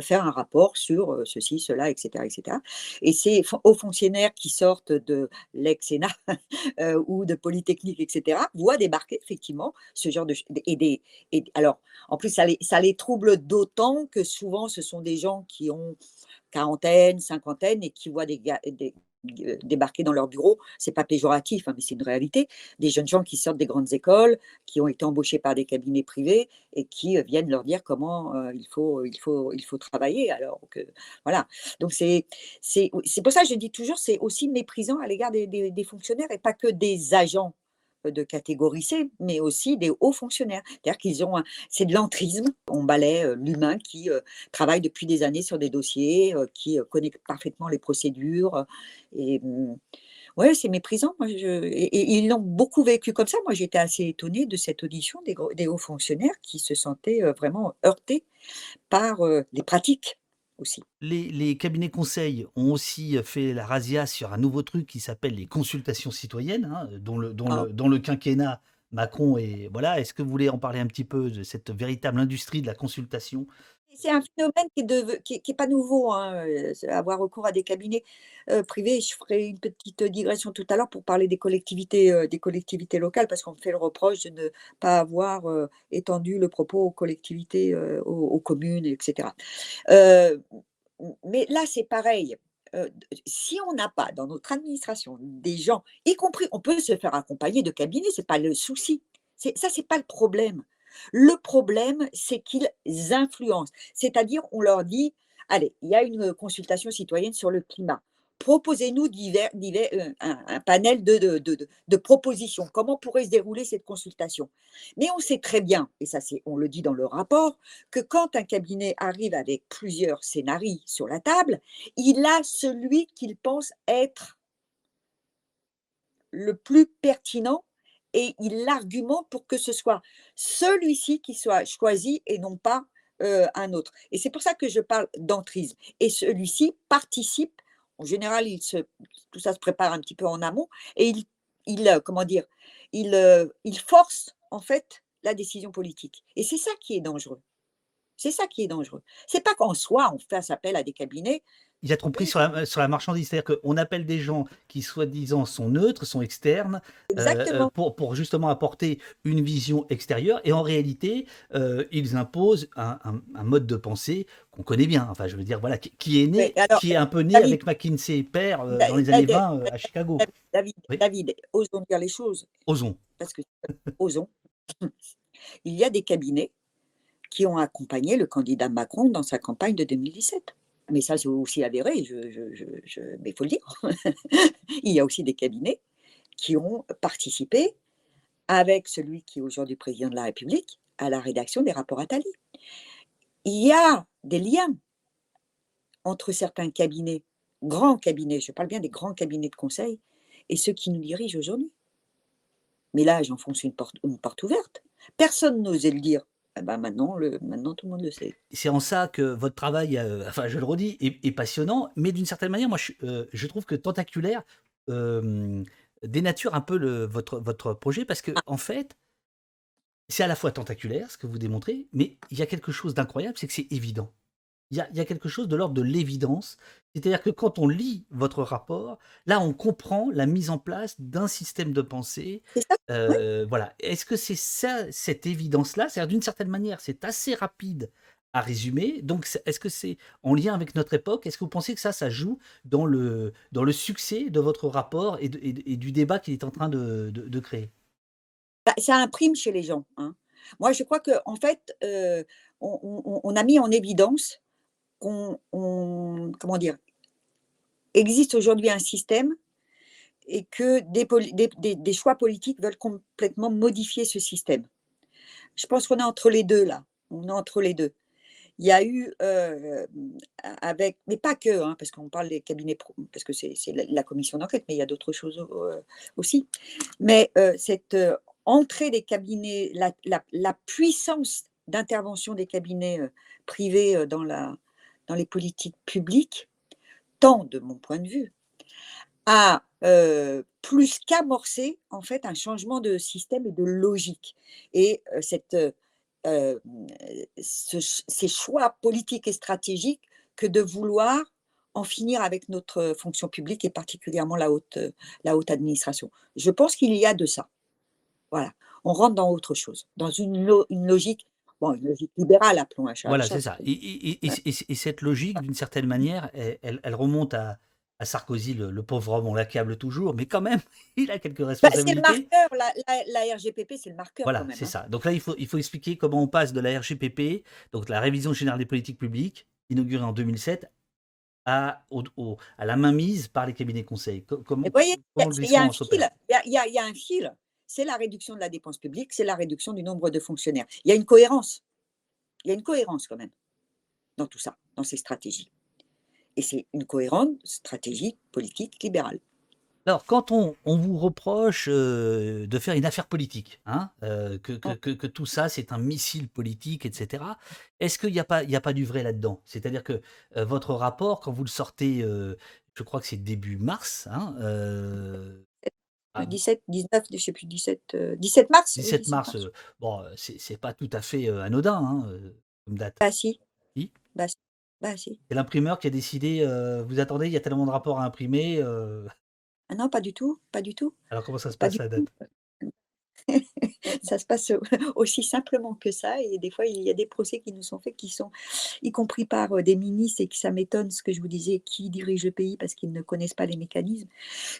faire un rapport sur ceci, cela, etc. etc. Et ces hauts fonctionnaires qui sortent de l'ex-Sénat *laughs* ou de Polytechnique, etc., voient débarquer effectivement ce genre de. Et des, alors, en plus, ça les trouble d'autant que souvent, ce sont des gens qui ont quarantaine, cinquantaine, et qui voient des, euh, débarquer dans leur bureau, c'est pas péjoratif, hein, mais c'est une réalité. Des jeunes gens qui sortent des grandes écoles, qui ont été embauchés par des cabinets privés et qui euh, viennent leur dire comment euh, il faut il faut il faut travailler. Alors que voilà. Donc c'est c'est pour ça que je dis toujours c'est aussi méprisant à l'égard des fonctionnaires et pas que des agents de catégorie C, mais aussi des hauts fonctionnaires. C'est-à-dire qu'ils ont, c'est de l'entrisme. On balaie l'humain qui travaille depuis des années sur des dossiers, qui connaît parfaitement les procédures. Et mmh, ouais, c'est méprisant. Moi, et, ils l'ont beaucoup vécu comme ça. Moi, j'étais assez étonnée de cette audition des, des hauts fonctionnaires qui se sentaient vraiment heurtés par les pratiques aussi. Les, cabinets conseils ont aussi fait la razzia sur un nouveau truc qui s'appelle les consultations citoyennes, hein, dont, le, ah. le, le quinquennat Macron est. Voilà, est-ce que vous voulez en parler un petit peu de cette véritable industrie de la consultation c'est un phénomène qui n'est est, pas nouveau, hein, avoir recours à des cabinets privés. Je ferai une petite digression tout à l'heure pour parler des collectivités, des collectivités locales, parce qu'on me fait le reproche de ne pas avoir étendu le propos aux collectivités, aux, communes, etc. mais là, c'est pareil. si on n'a pas dans notre administration des gens, y compris, on peut se faire accompagner de cabinets, c'est pas le souci. Ça, c'est pas le problème. Le problème, c'est qu'ils influencent. C'est-à-dire, on leur dit, allez, il y a une consultation citoyenne sur le climat. Proposez-nous divers, euh, un, panel de, de, propositions. Comment pourrait se dérouler cette consultation? Mais on sait très bien, et ça c'est, on le dit dans le rapport, que quand un cabinet arrive avec plusieurs scénarios sur la table, il a celui qu'il pense être le plus pertinent et il argumente pour que ce soit celui-ci qui soit choisi et non pas un autre. Et c'est pour ça que je parle d'entrisme. Et celui-ci participe, en général, tout ça se prépare un petit peu en amont, et il, comment dire, il force en fait la décision politique. Et c'est ça qui est dangereux. C'est ça qui est dangereux. C'est pas qu'en soi, on fasse appel à des cabinets il a trompé sur la, sur la marchandise. C'est-à-dire qu'on appelle des gens qui, soi-disant, sont neutres, sont externes, euh, euh, pour, pour, justement apporter une vision extérieure. Et en réalité, euh, ils imposent un, un, mode de pensée qu'on connaît bien. Enfin, je veux dire, voilà, qui, est né, qui est un peu né avec McKinsey père dans les années 20 à Chicago. David, David, osons dire les choses. Osons. Parce que, osons. *laughs* Il y a des cabinets qui ont accompagné le candidat Macron dans sa campagne de 2017 mais ça c'est aussi avéré, mais il faut le dire, *laughs* il y a aussi des cabinets qui ont participé avec celui qui est aujourd'hui président de la République à la rédaction des rapports Attali. Il y a des liens entre certains cabinets, grands cabinets, je parle bien des grands cabinets de conseil, et ceux qui nous dirigent aujourd'hui. Mais là, j'enfonce une porte, une porte ouverte. Personne n'osait le dire eh ben, maintenant, le, maintenant, tout le monde le sait. C'est en ça que votre travail, euh, enfin, je le redis, est, passionnant, mais d'une certaine manière, moi, je, euh, je trouve que tentaculaire euh, dénature un peu le, votre, votre projet parce que, ah. en fait, c'est à la fois tentaculaire, ce que vous démontrez, mais il y a quelque chose d'incroyable, c'est que c'est évident il y a, quelque chose de l'ordre de l'évidence. C'est-à-dire que quand on lit votre rapport, là, on comprend la mise en place d'un système de pensée. Euh, voilà. Est-ce que c'est ça, cette évidence-là? C'est-à-dire, d'une certaine manière, c'est assez rapide à résumer. Donc, est-ce que c'est en lien avec notre époque? Est-ce que vous pensez que ça, ça joue dans le, dans le succès de votre rapport et, du débat qu'il est en train de, créer? Bah, Ça imprime chez les gens. Hein. Moi, je crois qu'en en fait, euh, on, a mis en évidence qu'on, comment dire, existe aujourd'hui un système et que des, choix politiques veulent complètement modifier ce système. Je pense qu'on est entre les deux là. On est entre les deux. Il y a eu euh, avec, mais pas que, hein, parce qu'on parle des cabinets, parce que c'est la, commission d'enquête, mais il y a d'autres choses euh, aussi. Mais euh, cette entrée des cabinets, la puissance d'intervention des cabinets privés dans la, dans les politiques publiques tend, de mon point de vue, a euh, plus qu'amorcé en fait un changement de système et de logique. Et euh, cette, euh, ce- ces choix politiques et stratégiques que de vouloir en finir avec notre fonction publique et particulièrement la haute, la haute administration. Je pense qu'il y a de ça. Voilà, on rentre dans autre chose, dans une, une logique, bon, une logique libérale, appelons un chat Voilà, c'est ça. Et, et- et- Voilà. et- et cette logique, d'une certaine manière, elle, remonte à, à Sarkozy, le, le pauvre homme, on l'accable toujours, mais quand même, *laughs* il a quelques Bah, c'est le responsabilités. marqueur, la, la- la RGPP, c'est le marqueur Voilà, c'est hein. ça. Donc là, il faut, il faut expliquer comment on passe de la RGPP, donc la révision générale des politiques publiques, inaugurée en 2007, à, au- au- à la mainmise par les cabinets conseils. Co- Comment, voyez, il y y a un fil. C'est la réduction de la dépense publique, c'est la réduction du nombre de fonctionnaires. Il y a une cohérence. Il y a une cohérence quand même dans tout ça, dans ces stratégies. Et c'est une cohérente stratégie politique libérale. Alors, quand on, on vous reproche euh, de faire une affaire politique, hein, euh, que, que- que- que tout ça c'est un missile politique, etc., est-ce qu'il n'y a, pas- a du vrai là-dedans? C'est-à-dire que euh, votre rapport, quand vous le sortez, je crois que c'est début mars, hein, euh, ah, 17, 19, je ne sais plus, 17, euh, 17 mars. oui, 17 mars, euh, bon, euh, c'est c'est pas tout à fait euh, anodin hein, euh, comme date. Bah si. Si? Bah, si. Bah, si. C'est l'imprimeur qui a décidé, euh, vous attendez, il y a tellement de rapports à imprimer. euh, Ah non, pas du tout, pas du tout. alors comment ça se Pas passe du la date? *laughs* ça se passe au- *laughs* aussi simplement que ça. Et des fois, il y a des procès qui nous sont faits, qui sont, y compris par euh, des ministres, et que ça m'étonne ce que je vous disais, qui dirige le pays parce qu'ils ne connaissent pas les mécanismes.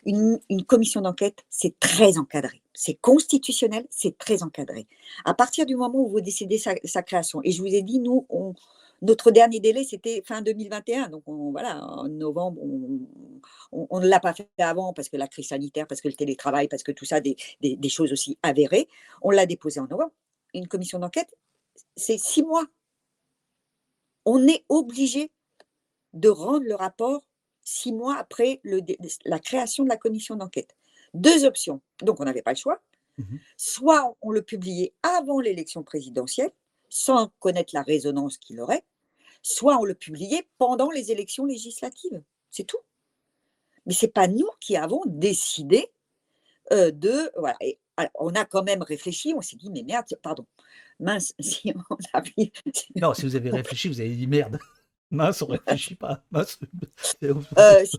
Une, commission d'enquête, c'est très encadré. C'est constitutionnel, c'est très encadré. À partir du moment où vous décidez sa création, et je vous ai dit, nous, on, notre dernier délai, c'était fin 2021. Donc, on, voilà, en novembre, on, ne l'a pas fait avant parce que la crise sanitaire, parce que le télétravail, parce que tout ça, des, des- des choses aussi avérées. On l'a déposé en novembre. Une commission d'enquête, c'est six mois. On est obligé de rendre le rapport six mois après le la création de la commission d'enquête. Deux options. Donc, on n'avait pas le choix. Mhm. Soit on le publiait avant l'élection présidentielle, sans connaître la résonance qu'il aurait, soit on le publiait pendant les élections législatives. C'est tout. Mais ce n'est pas nous qui avons décidé euh, de. Voilà. Et, alors, on a quand même réfléchi, on s'est dit, mais merde, pardon, mince, *laughs* si on arrive. *laughs* Non, si vous avez réfléchi, vous avez dit merde. *laughs* Mince, on réfléchit pas. Mince. c'est- Euh, si-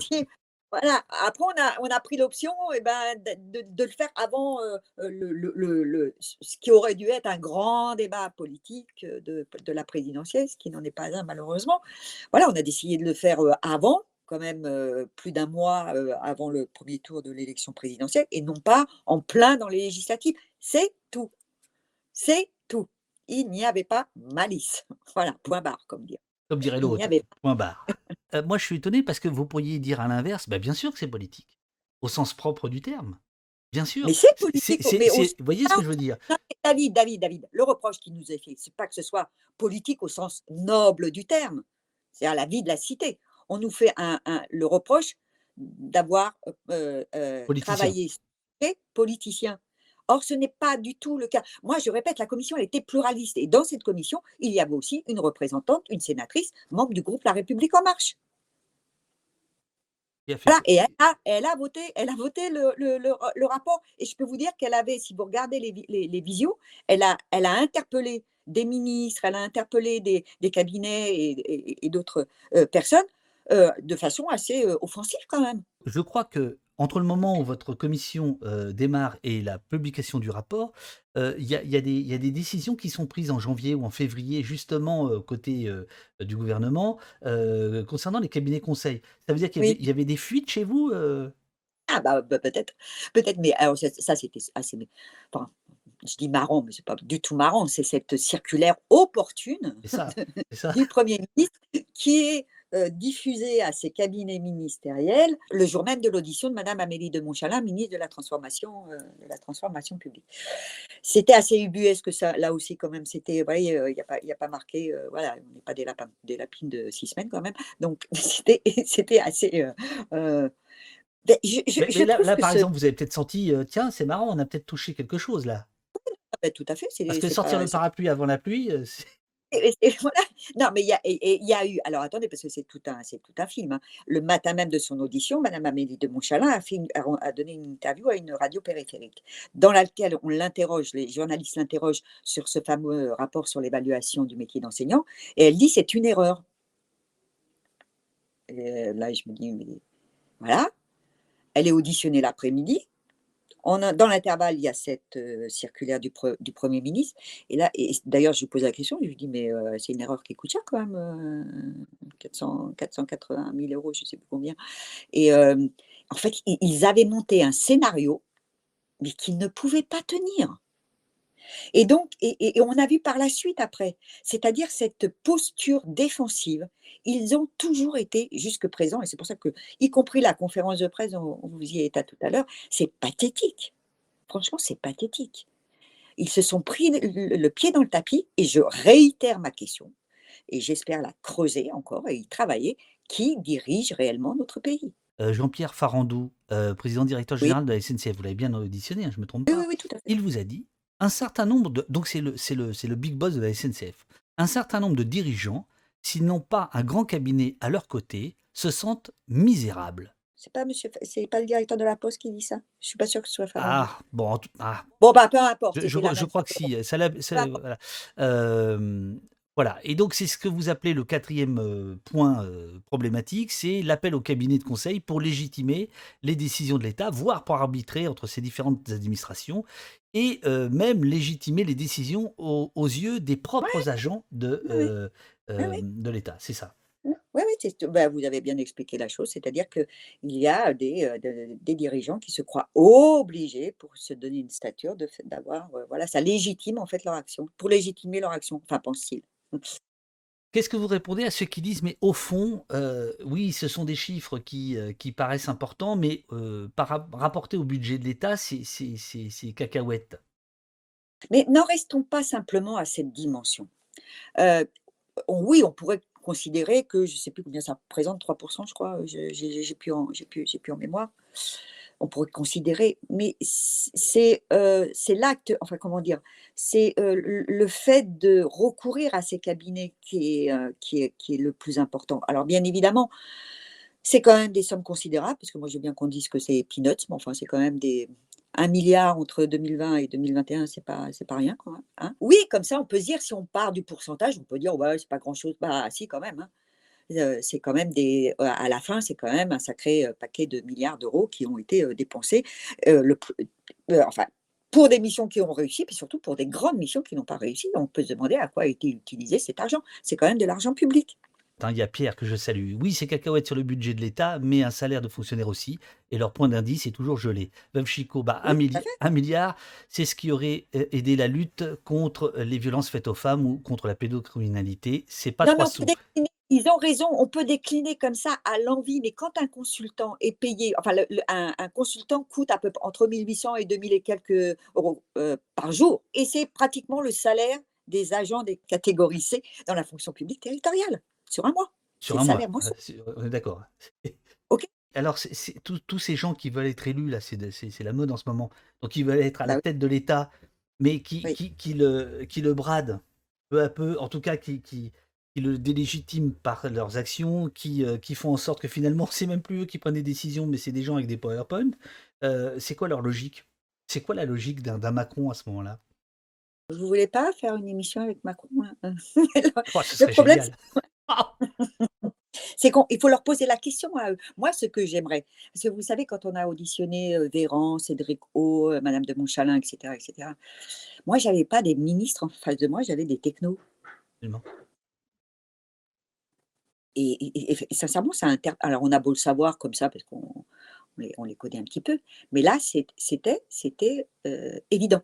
si- Après, on a, pris l'option eh ben, de, le faire avant euh, le- ce qui aurait dû être un grand débat politique euh, de, la présidentielle, ce qui n'en est pas un malheureusement. On a décidé de le faire euh, avant, quand même euh, plus d'un mois euh, avant le premier tour de l'élection présidentielle, et non pas en plein dans les législatives. C'est tout. C'est tout. Il n'y avait pas malice. *laughs* Voilà, point barre, comme dire. Comme dirait l'autre. Point barre. Euh, moi, je suis étonné parce que vous pourriez dire à l'inverse, bah, bien sûr que c'est politique, au sens propre du terme. Bien sûr. Mais c'est politique, mais Vous voyez ce que je veux dire? David, David, David, le reproche qui nous est fait, c'est pas que ce soit politique au sens noble du terme, c'est à la vie de la cité. On nous fait un, un- le reproche d'avoir euh, euh, travaillé et politicien. Or, ce n'est pas du tout le cas. Moi, je répète, la commission, elle était pluraliste. Et dans cette commission, il y avait aussi une représentante, une sénatrice, membre du groupe La République En Marche. Voilà, et elle a, elle a voté, elle a voté le, le- le- le rapport. Et je peux vous dire qu'elle avait, si vous regardez les, les, les visios, elle a, elle a interpellé des ministres, elle a interpellé des, des cabinets et, et- et d'autres euh, personnes euh, de façon assez euh, offensive quand même. Je crois que entre le moment où votre commission euh, démarre et la publication du rapport, euh, il y, a, il y a des- il y a des décisions qui sont prises en janvier ou en février, justement euh, côté du gouvernement, concernant les cabinets conseils. Ça veut dire qu'il y, avait- Oui. il y avait des fuites chez vous Ah bah, bah, peut-être, peut-être, mais alors ça, ça, c'était assez, enfin, je dis marrant, mais c'est pas du tout marrant, c'est cette circulaire opportune ça, ça. *laughs* du Premier ministre qui est euh, diffusée à ses cabinets ministériels le jour même de l'audition de Madame Amélie de Montchalin, ministre de la Transformation, euh, de la transformation publique. C'était assez ubuesque ça, là aussi quand même. C'était, vous voyez, euh, il n'y a, pas- a marqué, euh, voilà, on n'est pas des, lapins, des lapines de six semaines quand même. Donc *laughs* c'était assez. ben, je, je- Mais, je mais là, par ce- exemple, vous avez peut-être senti, tiens, c'est marrant, on a peut-être touché quelque chose là. ben, tout à fait. c'est- Parce que sortir pas- le parapluie avant la pluie, *laughs* Non, mais il y a, eu. Alors attendez, parce que c'est tout un, c'est tout un film. Hein. Le matin même de son audition, Madame Amélie de Montchalin a, donné une interview à une radio périphérique, dans laquelle on l'interroge, les journalistes l'interrogent sur ce fameux rapport sur l'évaluation du métier d'enseignant, et elle dit c'est une erreur. Et là, je me dis, mais voilà. Elle est auditionnée l'après-midi dans l'intervalle, il y a cette circulaire du, Premier ministre. Et là, d'ailleurs, je lui pose la question, je lui dis, mais c'est une erreur qui coûte cher quand même, 400, 480 000 euros, je ne sais plus combien. Et en fait, ils avaient monté un scénario, mais qu'ils ne pouvaient pas tenir. Et donc, et, on a vu par la suite après, c'est-à-dire cette posture défensive, ils ont toujours été jusque présents, et c'est pour ça que, y compris la conférence de presse dont vous y à tout à l'heure, c'est pathétique. Franchement, c'est pathétique. Ils se sont pris le, pied dans le tapis, et je réitère ma question, et j'espère la creuser encore et y travailler, qui dirige réellement notre pays? Euh, Jean-Pierre Farandou, euh, président directeur général de la SNCF, vous l'avez bien auditionné, hein, je me trompe pas. Oui, oui, tout à fait. Il vous a dit un certain nombre de. Donc, c'est le, c'est, le, c'est le big boss de la SNCF. Un certain nombre de dirigeants, s'ils n'ont pas un grand cabinet à leur côté, se sentent misérables. C'est pas monsieur, c'est pas le directeur de la Poste qui dit ça? Je suis pas sûr que ce soit Ah bon, ah. bon bah peu importe. Je, je, crois que si. Ça, ça, voilà. euh, voilà, et donc c'est ce que vous appelez le quatrième point problématique, c'est l'appel au cabinet de conseil pour légitimer les décisions de l'État, voire pour arbitrer entre ces différentes administrations, et même légitimer les décisions aux, yeux des propres agents de, de l'État. C'est ça. Oui, oui, bah, vous avez bien expliqué la chose, c'est-à-dire qu'il y a des, des, dirigeants qui se croient obligés pour se donner une stature d'avoir, voilà, ça légitime en fait leur action, pour légitimer leur action, enfin pense-t-il. Qu'est-ce que vous répondez à ceux qui disent, mais au fond, euh, oui, ce sont des chiffres qui, euh, qui paraissent importants, mais euh, par, rapporté au budget de l'État, c'est cacahuètes Mais n'en restons pas simplement à cette dimension. oui, on pourrait considérer que, je ne sais plus combien ça représente, 3%, je crois, j'ai plus, plus en mémoire on pourrait considérer, mais c'est c'est l'acte, enfin comment dire, c'est le fait de recourir à ces cabinets qui est, qui, est, qui est le plus important. Alors bien évidemment, c'est quand même des sommes considérables, parce que moi je bien qu'on dise que c'est peanuts, mais enfin c'est quand même des, 1 milliard entre 2020 et 2021, c'est pas, c'est pas rien quand même. Hein. oui, comme ça, on peut dire, si on part du pourcentage, on peut dire, ouais, c'est pas grand-chose. Bah, si, quand même. Hein c'est quand même des, à la fin, c'est quand même un sacré paquet de milliards d'euros qui ont été dépensés. le, enfin, pour des missions qui ont réussi, puis surtout pour des grandes missions qui n'ont pas réussi. On peut se demander à quoi a été utilisé cet argent. C'est quand même de l'argent public. Il y a Pierre que je salue. Oui, c'est cacahuètes sur le budget de l'État, mais un salaire de fonctionnaire aussi. Et leur point d'indice est toujours gelé. Veuve Chico, bah, un, milliard, c'est ce qui aurait aidé la lutte contre les violences faites aux femmes ou contre la pédocriminalité. C'est pas trois sous. Ils ont raison, on peut décliner comme ça à l'envie, mais quand un consultant est payé, enfin, un, consultant coûte à peu près entre 1800 et 2000 et quelques euros euh, par jour, et c'est pratiquement le salaire des agents des catégories C dans la fonction publique territoriale, sur un mois. Sur un mois, ah, on est d'accord. *laughs* ok. Alors, tous ces gens qui veulent être élus, là, c'est la mode en ce moment, donc ils veulent être à la bah tête de l'État, mais qui, qui, le, qui le bradent peu à peu, en tout cas qui, qui, qui le délégitiment par leurs actions, qui, euh, qui font en sorte que finalement, c'est même plus eux qui prennent des décisions, mais c'est des gens avec des PowerPoint. Euh, c'est quoi leur logique? C'est quoi la logique d'un Macron à ce moment-là? Vous voulez pas faire une émission avec Macron hein? Oh, *laughs* Le problème, c'est *laughs* qu'il faut leur poser la question à eux. Moi, ce que j'aimerais, parce que vous savez, quand on a auditionné euh, Véran, Cédric O, Madame de Montchalin, etc., etc., moi, j'avais pas des ministres en face de moi, j'avais des technos. Et, sincèrement, ça inter... Alors, on a beau le savoir comme ça, parce qu'on on les, connaît un petit peu, mais là, c'était c'était euh, évident.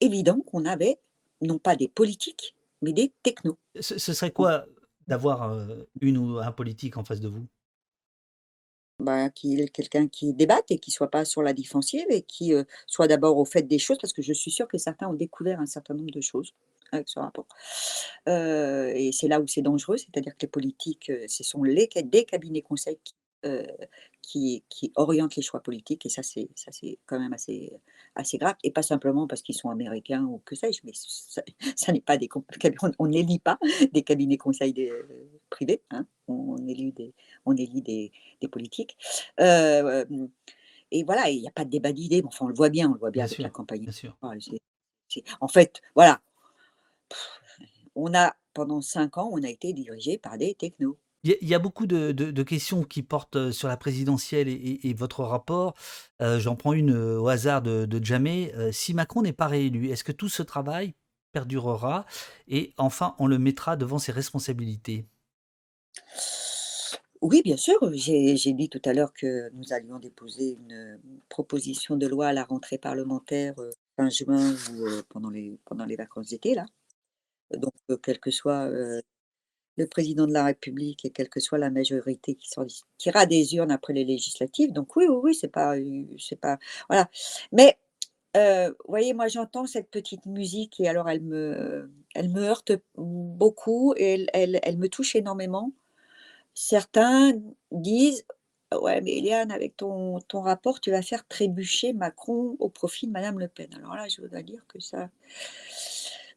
Évident qu'on avait non pas des politiques, mais des technos. Ce, serait quoi d'avoir euh, une ou un politique en face de vous? Bah, qui quelqu'un qui débatte et qui soit pas sur la défensive et qui euh, soit d'abord au fait des choses, parce que je suis sûre que certains ont découvert un certain nombre de choses avec ce rapport. et c'est là où c'est dangereux, c'est-à-dire que les politiques, ce sont les, des cabinets conseils qui euh, qui, qui orientent les choix politiques. Et ça, c'est ça, c'est quand même assez, assez grave. Et pas simplement parce qu'ils sont américains ou que sais-je, mais ça, *laughs* ça n'est pas des on *laughs* on n'élit pas des cabinets conseils des, euh, privés. hein. On élit des, on élit des, des politiques. Euh, et voilà, il n'y a pas de débat d'idées. mais Enfin, on le voit bien, on le voit bien Bien avec la campagne. bien sûr. En fait, voilà, on a pendant cinq ans, on a été dirigé par des technos. Il y a il y a beaucoup de de de questions qui portent, heu, sur la présidentielle et et et votre rapport. Heu, j'en prends une, heu, au hasard de de. Heu, si Macron n'est pas réélu, est-ce que tout ce travail perdurera et enfin on le mettra devant ses responsabilités? Oui, bien sûr, j'ai dit tout à l'heure que nous allions déposer une, proposition de loi à la rentrée parlementaire, fin juin ou, pendant les pendant les vacances d'été là. Donc, quel que soit, le président de la République et quelle que soit la majorité qui sortira des urnes après les législatives. Donc oui, oui, oui, c'est pas, c'est pas voilà. Mais, vous voyez, moi j'entends cette petite musique et alors elle me elle me heurte beaucoup et elle elle elle me touche énormément. Certains disent: «Ouais, mais Éliane, avec ton ton rapport, tu vas faire trébucher Macron au profit de madame Le Pen». Alors là, je voudrais dire que ça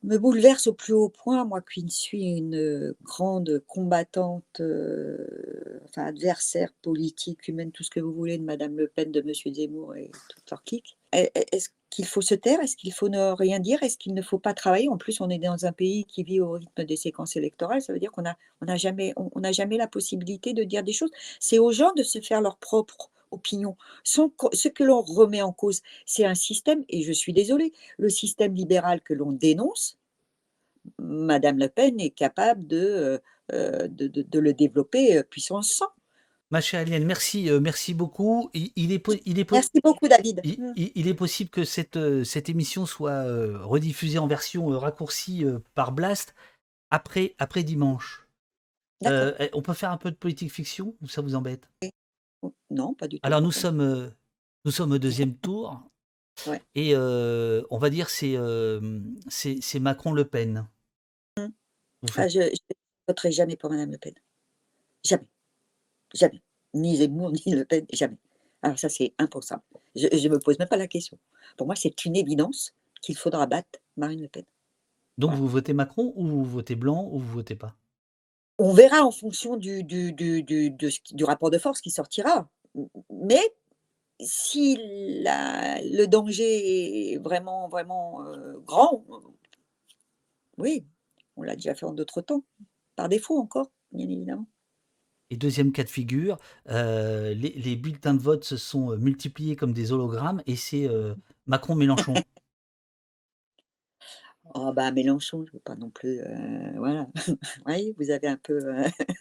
me bouleverse au plus haut point, moi qui suis une, heu, grande combattante, heu, enfin adversaire politique, humaine, tout ce que vous voulez de madame Le Pen, de monsieur Zemmour et toute leur clique. Est est est-ce qu'il faut se taire? Est-ce qu'il faut ne rien dire? Est-ce qu'il ne faut pas travailler? En plus, on est dans un pays qui vit au rythme des séquences électorales, ça veut dire qu'on a on n'a jamais on n'a jamais la possibilité de dire des choses. C'est aux gens de se faire leur propre opinion. Sans ce que l'on remet en cause, c'est un système et je suis désolée, le système libéral que l'on dénonce, madame Le Pen est capable de, heu heu, de de de le développer, heu, puissance 100. Ma chère Éliane, merci, merci beaucoup. Il il est il est Merci beaucoup David. il Mmh. il est possible que cette, cette émission soit, rediffusée en version, raccourcie, par Blast après après dimanche. Et on peut faire un peu de politique fiction ou ça vous embête? Non, pas du tout, Alors nous sommes, heu, nous sommes au 2e tour Ouais. et heu, on va dire c'est, hem, c'est c'est Macron-Le Pen. Mmh. Vous Ah faites je je voterai jamais pour madame Le Pen. Jamais, jamais. Ni Zemmour, *laughs* ni Le Pen, jamais. Alors ça, c'est impensable. Je je me pose même pas la question. Pour moi, c'est une évidence qu'il faudra battre Marine Le Pen. Donc Voilà. vous votez Macron ou vous votez blanc ou vous votez pas? On verra en fonction du du du du de rapport de force qui sortira. Mais si la le danger est vraiment, vraiment, heu, grand, oui, on l'a déjà fait en d'autres temps. Par défaut encore, bien évidemment. Et 2e cas de figure, heu, les les bulletins de vote se sont, heu, multipliés comme des hologrammes et c'est, Macron-Mélenchon. *laughs* Oh bah Mélenchon, je veux pas non plus, heu, voilà. *laughs* Oui, vous avez un peu, heu *laughs*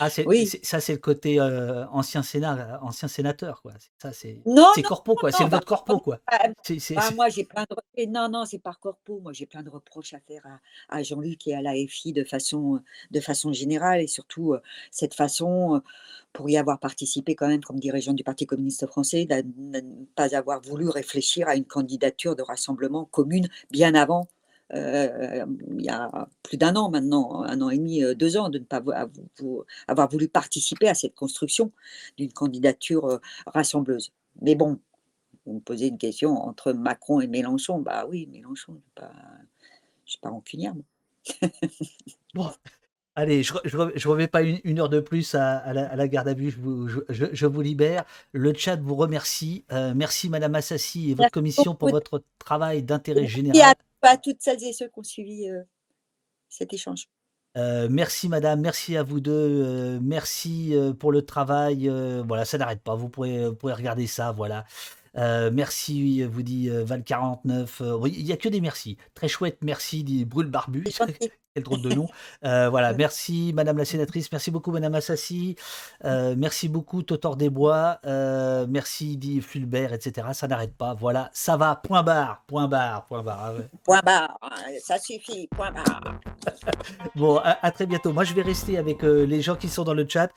Ah c'est oui. c'est ça c'est le côté, heu, ancien sénat ancien sénateur quoi. C'est ça c'est Non, c'est non, corpo quoi, c'est non, le bah, vote corpo quoi. ah, C'est c'est c'est moi j'ai plein de re non, non, c'est par corpo. Moi j'ai plein de reproches à faire à à Jean-Luc et à l'AFI de façon, heu, de façon générale et surtout, heu, cette façon, heu, pour y avoir participé quand même comme dirigeante du Parti communiste français, d'a de ne pas avoir voulu réfléchir à une candidature de rassemblement commune bien avant, heu, il y a plus d'1 an maintenant, 1 an et demi, heu, 2 ans, de ne pas avoir vou avoir voulu participer à cette construction d'une candidature, heu, rassembleuse. Mais bon, vous me posez une question entre Macron et Mélenchon, bah oui, Mélenchon, je suis pas pas rancunière. *laughs* Bon, allez, je je remets pas une une heure de plus à à la à la garde à vue, je vous je je je vous libère. Le chat vous remercie. Merci madame Assassi et votre commission pour votre travail d'intérêt général. À toutes celles et ceux qui ont suivi, heu, cet échange. Heu, merci madame, merci à vous 2, heu, merci, pour le travail, voilà, ça n'arrête pas. Vous pourrez, vous pourrez regarder ça, voilà. Heu, merci, vous dit, heu, Val49, heu, oui, il y a que des merci. Très chouette, merci, dit Brûle Barbu. *laughs* Quel drôle de nom. Voilà, *laughs* merci madame la sénatrice, merci beaucoup madame Assassi, merci beaucoup Totor Desbois, heu, merci dit Fulbert et cetera. Ça n'arrête pas, voilà, ça va, point barre, point barre, point barre. Ah ouais. Point barre, ça suffit, point barre. *laughs* Bon, à à très bientôt. Moi je vais rester avec, les gens qui sont dans le chat.